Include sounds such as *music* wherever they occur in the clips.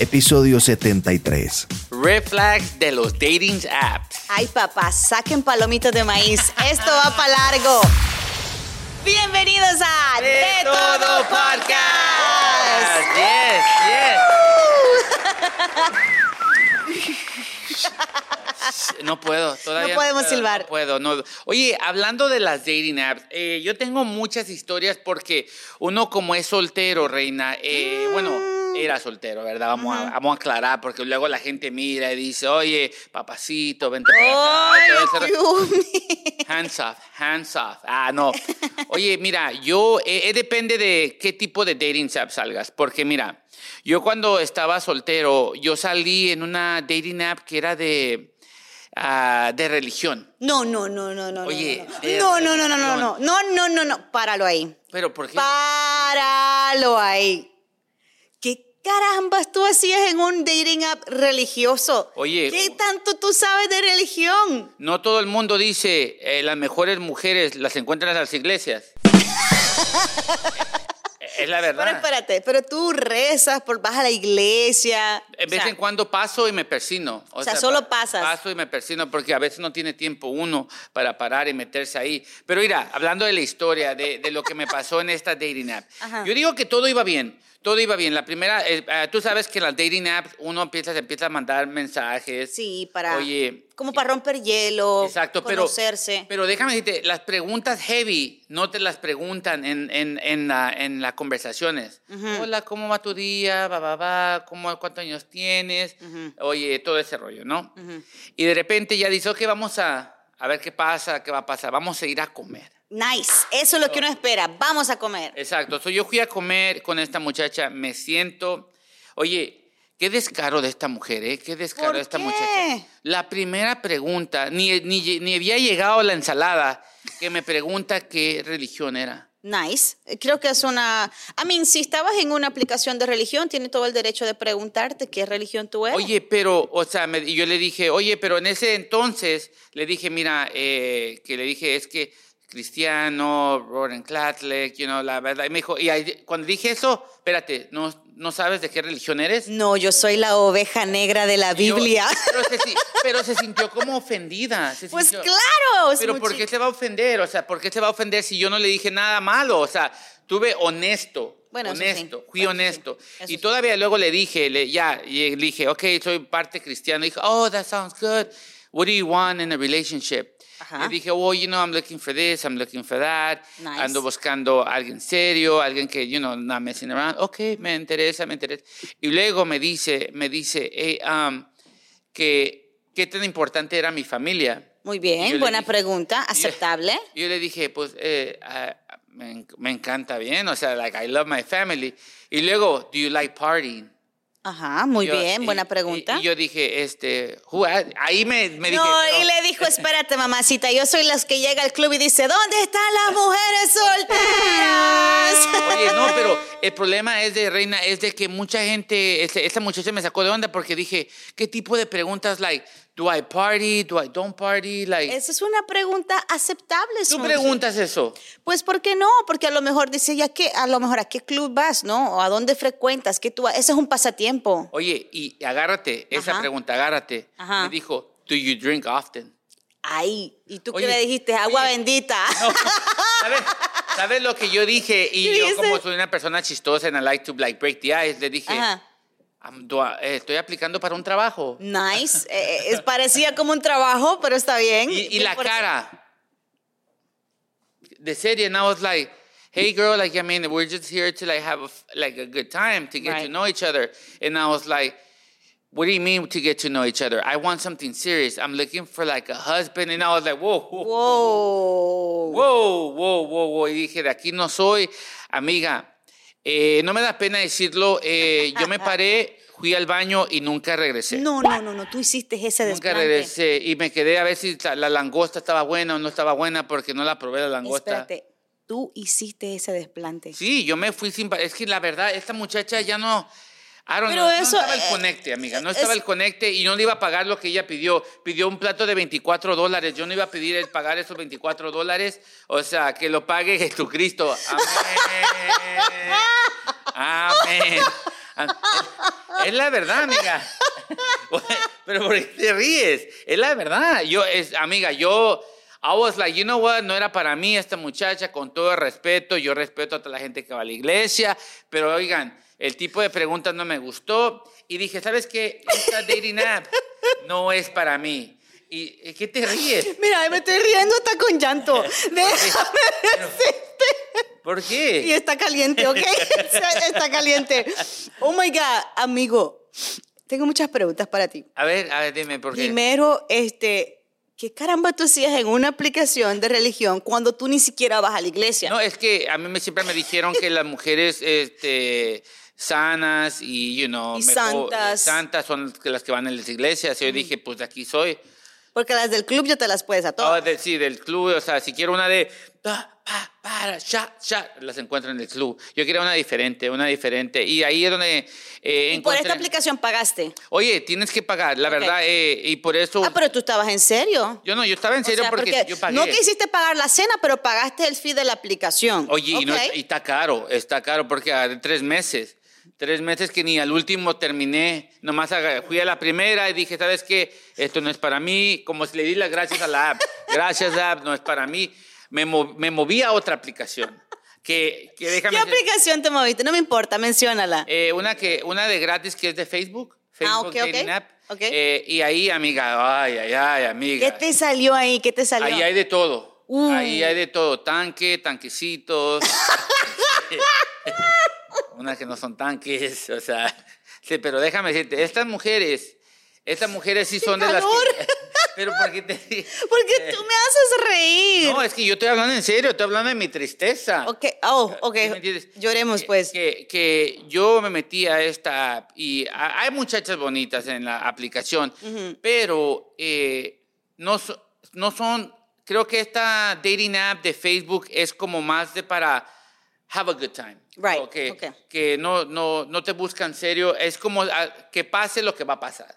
episodio 73. Red flags de los dating apps. Ay, papá, saquen palomitas de maíz. Esto va para largo. Bienvenidos a De Todo Podcast. Yes, yes. No puedo, todavía No podemos silbar. No puedo, no. Oye, hablando de las dating apps, eh, yo tengo muchas historias porque uno como es soltero, reina, eh, bueno. Era soltero, ¿verdad? Vamos, a, vamos a aclarar porque luego la gente mira y dice, oye, papacito, vente para Ay, acá. todo ese. Hands off, hands off. Ah, no. Oye, mira, yo, eh, eh, depende de qué tipo de dating app salgas, porque mira, yo cuando estaba soltero, yo salí en una dating app que era de, ah, de religión. No, no, no, no, no. Oye, no, no, no, no, no, no, no, no, no, no, no, páralo ahí. Pero ¿por qué? Páralo ahí. ¿Qué carambas tú hacías en un dating app religioso? Oye, ¿Qué tanto tú sabes de religión? no todo el mundo dice eh, las mejores mujeres las encuentran en las iglesias. *laughs* es la verdad. Pero espérate, pero tú rezas, por, vas a la iglesia. O vez sea, en cuando paso y me persino. O sea, solo pa- pasas. Paso y me persino porque a veces no tiene tiempo uno para parar y meterse ahí. Pero mira, hablando de la historia, de, de lo que me pasó en esta dating app. Ajá. Yo digo que todo iba bien. Todo iba bien. La primera, eh, eh, tú sabes que en las dating apps uno empieza, se empieza a mandar mensajes. Sí, para. Oye, Como para romper hielo. Exacto, pero, conocerse. pero déjame decirte, las preguntas heavy no te las preguntan en, en, en, la- en las conversaciones. Hola, ¿cómo va tu día? Va, va, va. ¿Cómo, ¿Cuántos años tienes? Oye, todo ese rollo, ¿no? Y de repente ya dice, ok, vamos a, a ver qué pasa, qué va a pasar. Vamos a ir a comer. Nice. Eso es lo que uno espera. Vamos a comer. Exacto. So, yo fui a comer con esta muchacha, me siento. Oye, qué descaro de esta mujer, ¿eh? Qué descaro ¿Por de esta qué? muchacha. La primera pregunta, ni, ni, ni había llegado la ensalada, que me pregunta qué religión era. Nice. Creo que es una. I mean, si estabas en una aplicación de religión, tiene todo el derecho de preguntarte qué religión tú eres. Oye, pero, o sea, me- yo le dije, oye, pero en ese entonces le dije, mira, eh, que le dije, es que cristiano, Roman Catholic, you know, la verdad. Y me dijo, y ahí- cuando dije eso, espérate, ¿no, ¿no sabes de qué religión eres? No, yo soy la oveja negra de la Y yo- Biblia. pero, se, *laughs* pero se sintió como ofendida. se pues sintió- claro. Pero ¿por qué se va a ofender? O sea, ¿por qué se va a ofender si yo no le dije nada malo? O sea, tuve honesto. Bueno, honesto, sí. fui Bueno, sí. honesto. Eso y sí. todavía luego le dije, le, ya, y le dije, ok, soy parte cristiana. Y dijo, oh, that sounds good. What do you want in a relationship? Ajá. Le dije, well, you know, I'm looking for this, I'm looking for that. Nice. Ando buscando a alguien serio, alguien que, you know, not messing around. Ok, me interesa, me interesa. Y luego me dice, me dice, hey, um, que qué tan importante era mi familia. Muy Y bien, buena dije- pregunta, y yo- aceptable. Yo le dije, pues, eh, ah, me, me encanta bien, o sea, like, I love my family. Y luego, do you like partying? Ajá, muy Yo- bien, buena y- pregunta. Y, yo dije, este, ahí me, me dije. no, y le dijo, espérate, mamacita, yo soy las que llega al club y dice, ¿dónde están las mujeres solteras? *laughs* Oye, no, pero *laughs* el problema es de Reina, es de que mucha gente, este- esta muchacha me sacó de onda porque dije, ¿qué tipo de preguntas, like, do I party, do I don't party, like, Esa es una pregunta aceptable. tú preguntas eso? Pues, ¿por qué no? Porque a lo mejor dice, ya que, a lo mejor a qué club vas, ¿no? O a dónde frecuentas, que tú, ese es un pasatiempo. Oye, y agárrate, esa Ajá. pregunta, agárrate. Ajá. Me dijo, do you drink often? Ay, ¿y tú Oye, qué le dijiste? Agua oye, bendita. *laughs* No, ¿sabes, ¿Sabes lo que yo dije? *laughs* Y ¿Qué yo como soy una persona chistosa and I like to like break the ice, le dije, Ajá. "I'm do- eh, estoy aplicando para un trabajo. Nice. Eh, es, parecía como un trabajo, pero está bien. Y, y la cara de serie, and I was like, hey girl, like I mean, we're just here to like have a, like a good time to get to Right. know each other. And I was like, what do you mean to get to know each other? I want something serious. I'm looking for like a husband. And I was like, whoa, whoa, Wow. Wow, wow, wow, wow. Y dije, de aquí no soy, amiga. Eh, no me da pena decirlo. eh, yo me paré, fui al baño y nunca regresé. No, no, no, no, tú hiciste ese Nunca desplante. regresé y me quedé a ver si la, la langosta estaba buena o no estaba buena porque no la probé la langosta. Espérate, tú hiciste ese desplante. Sí, yo me fui sin... Es que la verdad, esta muchacha ya no... Pero know, eso, no estaba el eh, conecte, amiga. No es- estaba el conecte y no le iba a pagar lo que ella pidió. Pidió un plato de 24 dólares. Yo no iba a pedir el pagar esos 24 dólares. O sea, que lo pague *laughs* Jesucristo. Amén. Amén. Es la verdad, amiga. *laughs* Pero ¿por qué te ríes? Es la verdad. Yo, es, amiga, yo, I was like, you know what, no era para mí esta muchacha, con todo el respeto, yo respeto a toda la gente que va a la iglesia, pero oigan, el tipo de preguntas no me gustó y dije, ¿sabes qué? Esta dating app no es para mí. ¿Y qué te ríes? Mira, me estoy riendo hasta con llanto. Déjame decirte. ¿Por qué? Y está caliente, ¿ok? *laughs* está caliente. Oh my God, amigo, tengo muchas preguntas para ti. A ver, a ver, dime por qué. Primero, este, ¿qué caramba tú hacías en una aplicación de religión cuando tú ni siquiera vas a la iglesia? No, es que a mí me, siempre me dijeron que las mujeres, este sanas y, you know, y santas. santas son las que van a las iglesias. Y yo dije, pues de aquí soy. Porque las del club ya te las puedes a todas. Oh, sí, del club, o sea, si quiero una de pa, pa, para, ya, ya, las encuentro en el club. Yo quería una diferente, una diferente. Y ahí es donde eh, ¿Y por esta aplicación pagaste? Oye, tienes que pagar, la verdad, eh, y por eso... Ah, pero tú estabas en serio. Yo no, yo estaba en serio porque, yo pagué. No quisiste pagar la cena, pero pagaste el fee de la aplicación. Oye, y, no, y, está caro, está caro porque de tres meses. Tres meses que ni al último terminé, nomás fui a la primera y dije, ¿sabes qué? Esto no es para mí, como si le di las gracias a la app. Gracias, app, no es para mí. Me, me moví a otra aplicación. Que, que déjame ¿Qué aplicación te moviste? No me importa, menciónala. Eh, una, que, una de gratis que es de Facebook. Facebook ah, okay, App. Eh, y ahí, amiga, ay, ay, ay, amiga. ¿Qué te salió ahí? ¿Qué te salió? Ahí hay de todo. Ahí hay de todo. Tanque, tanquecitos. *laughs* unas que no son tanques, *laughs* o sea, sí, pero déjame decirte, estas mujeres, estas mujeres sí son de las que... *laughs* Pero porque te *laughs* Porque tú me haces reír. No, es que yo estoy hablando en serio, estoy hablando de mi tristeza. Ok, oh, ok. Lloremos pues. Que, que, yo me metí a esta app y hay muchachas bonitas en la aplicación, pero eh, no, no son, creo que esta dating app de Facebook es como más de para have a good time. Right. que, que no, no, no te buscan serio. Es como ah, que pase lo que va a pasar.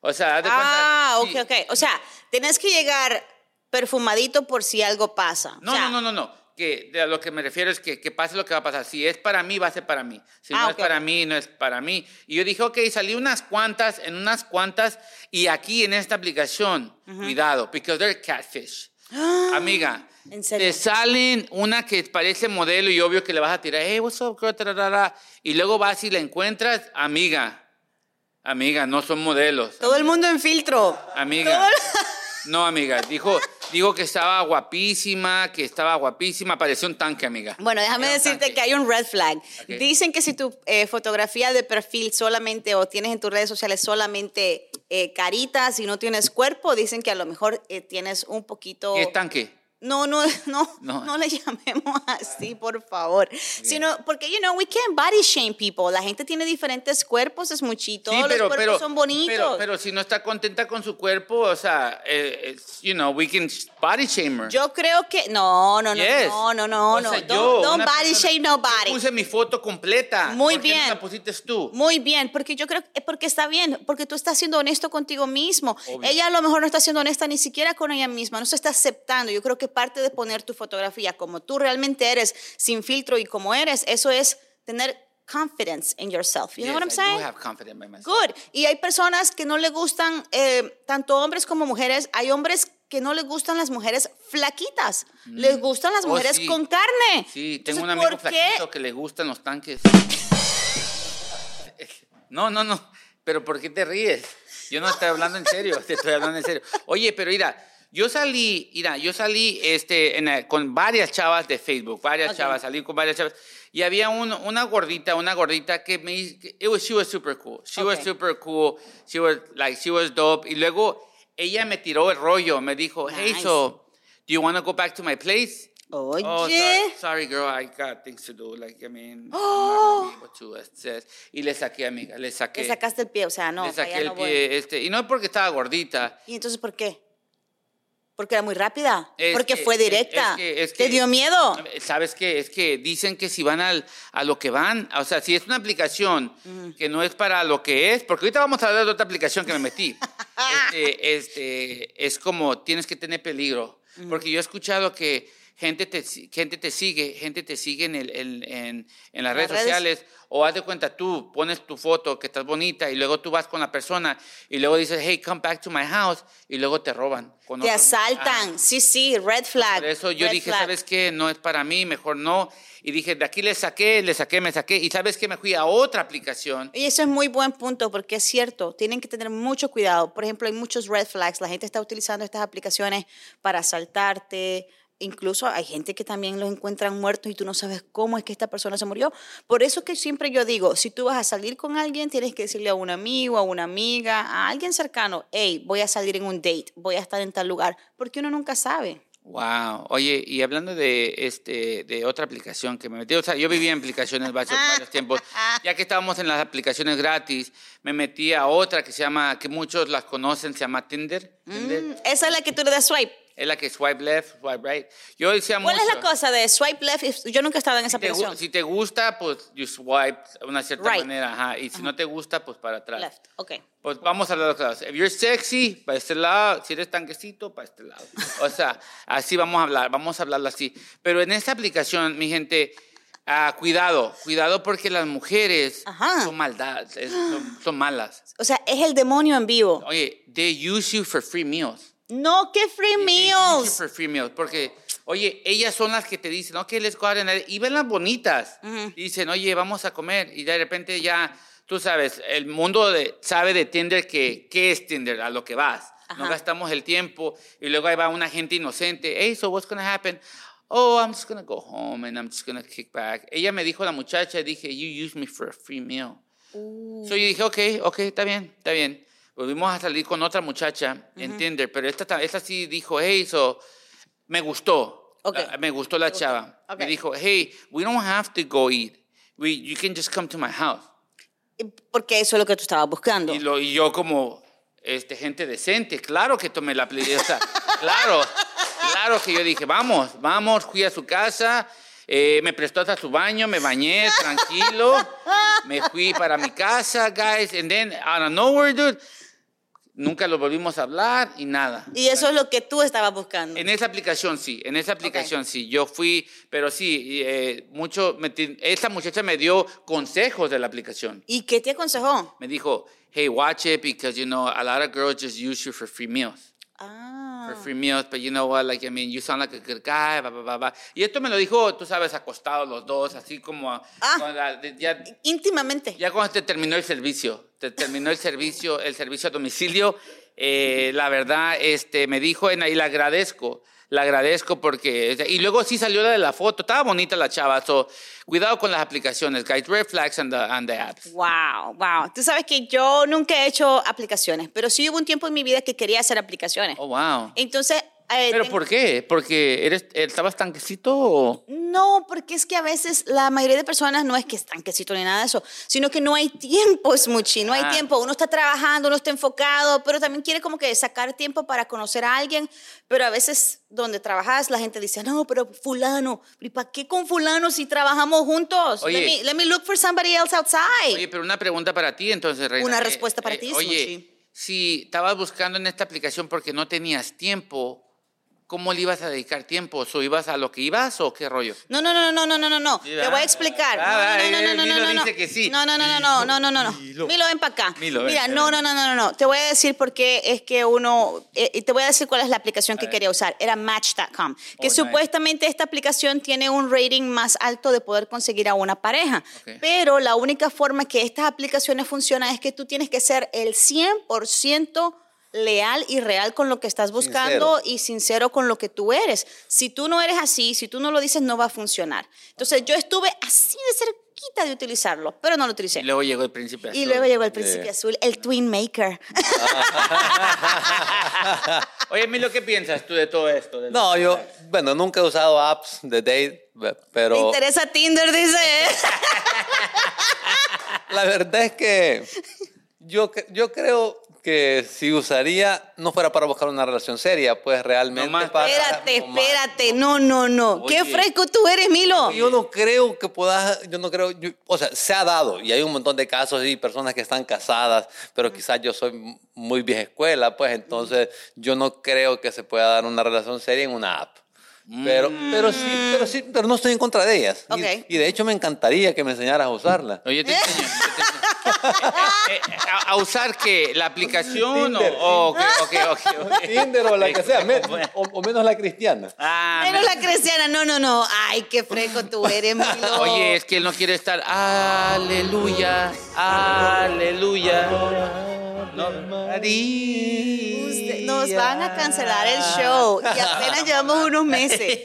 O sea, de Ah, ok, ok. O sea, tienes que llegar perfumadito por si algo pasa. No, no, no, no, no. Que a lo que me refiero es que, que, pase lo que va a pasar. Si es para mí, va a ser para mí. Si ah, no es para mí, no es para mí. Y yo dije, ok, salí unas cuantas, en unas cuantas, y aquí en esta aplicación, cuidado, because they're catfish. *gasps* Amiga, te salen una que parece modelo y obvio que le vas a tirar, hey, what's up, girl? Y luego vas y la encuentras, amiga. Amiga, no son modelos. Todo el mundo en filtro. Amiga. *laughs* No, amiga. Dijo, dijo que estaba guapísima, que estaba guapísima. Pareció un tanque, amiga. Bueno, déjame decirte que hay un red flag. Dicen que si tu eh, fotografía de perfil solamente o tienes en tus redes sociales solamente eh, caritas y no tienes cuerpo, dicen que a lo mejor eh, tienes un poquito... ¿Qué tanque? No, *laughs* no, no, no, le *laughs* llamemos así, por favor. Sino porque, you know, we can't body shame people. La gente tiene diferentes cuerpos, es muchito. Sí, pero, los cuerpos son bonitos. Pero, si no está contenta con su cuerpo, o sea, eh, you know, we can body shame her. Yo creo que, no, no, no, no, no, no, no. don't, body shame nobody. Yo puse mi foto completa. Muy ¿Por bien. Qué no la pusiste tú? Muy bien, porque yo creo que, porque está bien, porque tú estás siendo honesto contigo mismo. Ella a lo mejor no está siendo honesta ni siquiera con ella misma, no se está aceptando. Yo creo que parte de poner tu fotografía como tú realmente eres, sin filtro y como eres, eso es tener confidence in yourself. You know what I'm saying? I do have confidence in myself. Good. Y hay personas que no le gustan, eh, tanto hombres como mujeres, hay hombres que no les gustan las mujeres flaquitas, les mm. gustan las oh, mujeres con carne. Sí, tengo un amigo flaquito que le gustan los tanques. *laughs* No, no, no, pero ¿por qué te ríes? Yo no estoy hablando en serio, te estoy hablando en serio. Oye, pero mira, yo salí, mira, yo salí este, con varias chavas de Facebook, varias chavas, salí con varias chavas. Y había una gordita, una gordita que me it was, she was super cool. She was super cool. She was like, she was dope. Y luego ella me tiró el rollo, me dijo, hey, so, do you want to go back to my place? Oye. Oh, sorry, sorry, girl, I got things to do. Like, I mean, oh. I'm not to, Y le saqué, amiga, le saqué. Le sacaste el pie, o sea, no. Le saqué el pie, este, y no porque estaba gordita. ¿Y entonces por qué? Porque era muy rápida. porque fue directa. Es que, ¿Te dio miedo? ¿Sabes qué? Es que dicen que si van al, a lo que van, o sea, si es una aplicación que no es para lo que es, porque ahorita vamos a hablar de otra aplicación que me metí. *laughs* este, este, es como tienes que tener peligro. Porque yo he escuchado que gente te, gente te sigue, gente te sigue en, el, en, en, en las, redes, redes. sociales, o haz de cuenta tú, pones tu foto que estás bonita y luego tú vas con la persona y luego dices, hey, come back to my house y luego te roban. con Te otro- asaltan. Ah, Sí, sí, red flag. por eso yo dije, flag. ¿sabes qué? No es para mí, mejor no. Y dije, de aquí le saqué, le saqué, me saqué. Y ¿sabes qué? Me fui a otra aplicación. Y eso es muy buen punto porque es cierto, tienen que tener mucho cuidado. Por ejemplo, hay muchos red flags. La gente está utilizando estas aplicaciones para asaltarte. Incluso hay gente que también los encuentran muertos y tú no sabes cómo es que esta persona se murió. Por eso que siempre yo digo, si tú vas a salir con alguien, tienes que decirle a un amigo, a una amiga, a alguien cercano, hey, voy a salir en un date, voy a estar en tal lugar, porque uno nunca sabe. Wow. Oye, y hablando de este de otra aplicación que me metí, o sea, yo vivía en aplicaciones varios, varios tiempos. Ya que estábamos en las aplicaciones gratis, me metí a otra que se llama, que muchos las conocen, se llama Tinder. Tinder. Mm, Esa es la que tú le das swipe. Es la que swipe left, swipe right. Yo decía ¿Cuál es la mucho, cosa de swipe left? Yo nunca he estado en esa Si si te gusta, pues you swipe de una cierta Right. manera, ajá. Y si no te gusta, pues para atrás. Left, ok. Pues vamos a hablar claros. If you're sexy, para este lado. Si eres tanquecito, para este lado. O sea, así vamos a hablar, vamos a hablarlo así. Pero en esta aplicación, mi gente, ah, cuidado, cuidado porque las mujeres Ajá. son maldad, son, son malas. O sea, es el demonio en vivo. Oye, they use you for free meals. No, qué free meals. for free meals. Porque, oye, ellas son las que te dicen, go out and eat", Y ven las bonitas. Y dicen, oye, vamos a comer. Y de repente ya, tú sabes, el mundo de- sabe de Tinder que, qué es Tinder, a lo que vas. No gastamos el tiempo. Y luego ahí va una gente inocente. Hey, so what's going to happen? Oh, I'm just going to go home and I'm just going to kick back. Ella me dijo, la muchacha, dije, you use me for a free meal. So yo dije, ok, ok, está bien, está bien. Volvimos a salir con otra muchacha en Tinder, pero esta, ta- esta sí dijo, hey, so, me gustó. Ok. La- me gustó la chava. Ok. Me dijo, hey, we don't have to go eat. We, you can just come to my house. Porque eso es lo que tú estabas buscando. Y, lo, y yo como este, gente decente, claro que tomé la aplicación. O sea, claro, claro que yo dije, vamos, vamos, fui a su casa, eh, me prestó hasta su baño, me bañé tranquilo, me fui para mi casa, guys, and then out of nowhere, dude, nunca lo volvimos a hablar y nada. Y eso es lo que tú estabas buscando. En esa aplicación sí, en esa aplicación sí. Yo fui, pero sí, eh, mucho, me esa muchacha me dio consejos de la aplicación. ¿Y qué te aconsejó? Me dijo, hey, watch it because, you know, a lot of girls just use you for free meals. Ah. For free meals, but you know what, like, I mean, you sound like a good guy, blah, blah, blah, blah. Y esto me lo dijo, tú sabes, acostados los dos, así como... Ah. la- ya, Íntimamente. ya cuando te terminó el servicio, te terminó el servicio, el servicio a domicilio, eh, la verdad, este, me dijo, y le agradezco, le agradezco porque, y luego sí salió la de la foto, estaba bonita la chava, so, cuidado con las aplicaciones, guys, red flags on the, on the apps. Wow, wow. Tú sabes que yo nunca he hecho aplicaciones, pero sí hubo un tiempo en mi vida que quería hacer aplicaciones. Oh, wow. Entonces, eh, ¿Pero ten- por qué? ¿Porque eres, estabas tanquecito o...? No, porque es que a veces la mayoría de personas no es que están quesito ni nada de eso, sino que no hay tiempo, Smuchi, no hay Ah. tiempo. Uno está trabajando, uno está enfocado, pero también quiere como que sacar tiempo para conocer a alguien, pero a veces donde trabajas la gente dice, no, pero fulano, ¿y para qué con fulano si trabajamos juntos? Oye. let, me, let me look for somebody else outside. Oye, pero una pregunta para ti entonces, Reina. Una Eh, respuesta para eh, ti, Oye, Smuchi. si estabas buscando en esta aplicación porque no tenías tiempo, ¿Cómo le ibas a dedicar tiempo? ¿O ibas a lo que ibas o qué rollo? No, no, no, no, no, no, no, no. Te voy a explicar. No, no, no, no, no, no, no. No, no, no, no, no, no, no, no. Milo, ven para acá. Milo, ven, Mira, ven. no, no, no, no, no. Te voy a decir por qué es que uno... Te voy a decir cuál es la aplicación que quería usar. Era Match.com. Que supuestamente esta aplicación tiene un rating más alto de poder conseguir a una pareja. Pero la única forma que estas aplicaciones funcionan es que tú tienes que ser el 100% leal y real con lo que estás buscando y sincero con lo que tú eres. Si tú no eres así, si tú no lo dices, no va a funcionar. Entonces yo estuve así de cerquita de utilizarlo, pero no lo utilicé. Y luego llegó el príncipe Y azul. luego llegó el príncipe azul, el Twin Maker. *laughs* Oye, Milo, ¿qué piensas tú de todo esto? Del- No, yo, bueno, nunca he usado apps de date, Me pero interesa Tinder, dice. *laughs* la verdad es que yo, yo creo que si usaría, no fuera para buscar una relación seria, pues realmente para... espérate, nomás. espérate. No, no, no. Qué fresco tú eres, Milo. Yo no creo que puedas, yo no creo, yo- o sea, se ha dado y hay un montón de casos y personas que están casadas, pero quizás yo soy muy vieja escuela, pues entonces yo no creo que se pueda dar una relación seria en una app. Pero, pero sí, pero sí, pero no estoy en contra de ellas. Y- Ok. Y, de hecho me encantaría que me enseñaras a usarla. Oye, te enseño, yo te enseño. *laughs* Eh, eh, a, a usar qué? ¿La aplicación Tinder, o, o. Tinder o la que sea, me- o, o menos la cristiana. Ah, Menos me- la cristiana, no, no, no. Ay, qué fresco tú eres, Milo. Oye, es que él no quiere estar. Aleluya, aleluya. No, Usted- nos van a cancelar el show y apenas llevamos unos meses. *laughs*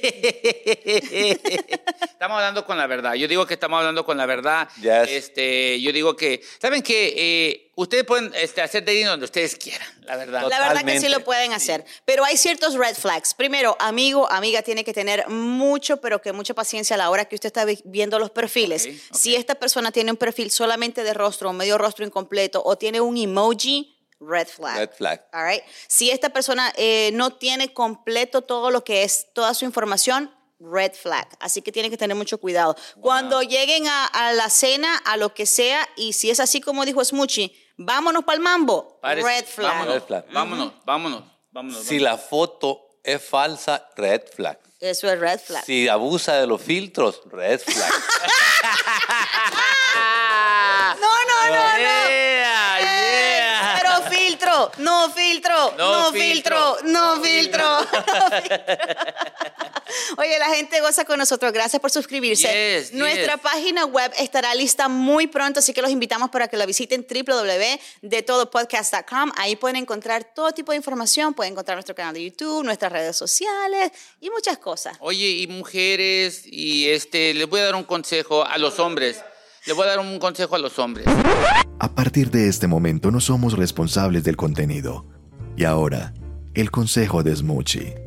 Estamos hablando con la verdad. Yo digo que estamos hablando con la verdad. Yes. Este, yo digo que, ¿saben qué? Eh, ustedes pueden este, hacer dating donde ustedes quieran, la verdad. La verdad que sí Totalmente. lo pueden hacer, pero hay ciertos red flags. Primero, amigo, amiga, tiene que tener mucho, pero que mucha paciencia a la hora que usted está vi- viendo los perfiles. Ok, ok. Si esta persona tiene un perfil solamente de rostro o medio rostro incompleto o tiene un emoji, red flag. Red flag. All right. Si esta persona eh, no tiene completo todo lo que es toda su información, red flag. Así que tienen que tener mucho cuidado. Cuando lleguen a, a la cena, a lo que sea, y si es así como dijo Smoochie, vámonos para el mambo, red flag. Vámonos, Red flag. vámonos, vámonos, vámonos. Si la foto es falsa, red flag. Eso es red flag. Si abusa de los filtros, red flag. *laughs* *laughs* No, no, no, no. Yeah, yeah. Pero filtro, no filtro, No no, filtro, filtro, no filtro. *laughs* no filtro. Oye, la gente goza con nosotros. Gracias por suscribirse. Yes, Nuestra yes. página web estará lista muy pronto, así que los invitamos para que la visiten www.detodopodcast.com. Ahí pueden encontrar todo tipo de información. Pueden encontrar nuestro canal de YouTube, nuestras redes sociales y muchas cosas. Oye, y mujeres, y este, les voy a dar un consejo a los hombres. Les voy a dar un consejo a los hombres. A partir de este momento no somos responsables del contenido. Y ahora, el consejo de Smoochie.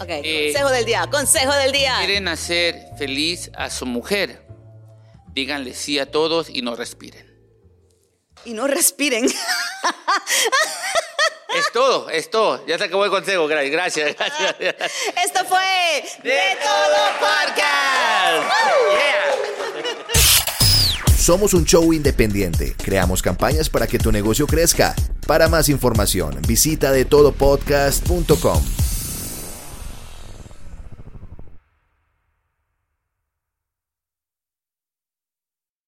Ok, Eh, consejo del día, consejo del día. Quieren hacer feliz a su mujer. Díganle sí a todos y no respiren. Y no respiren. Es todo, es todo. Ya se acabó el consejo. Gra- Gracias, gracias. Esto fue De Todo Podcast. Somos un show independiente. Creamos campañas para que tu negocio crezca. Para más información, visita de todopodcast.com.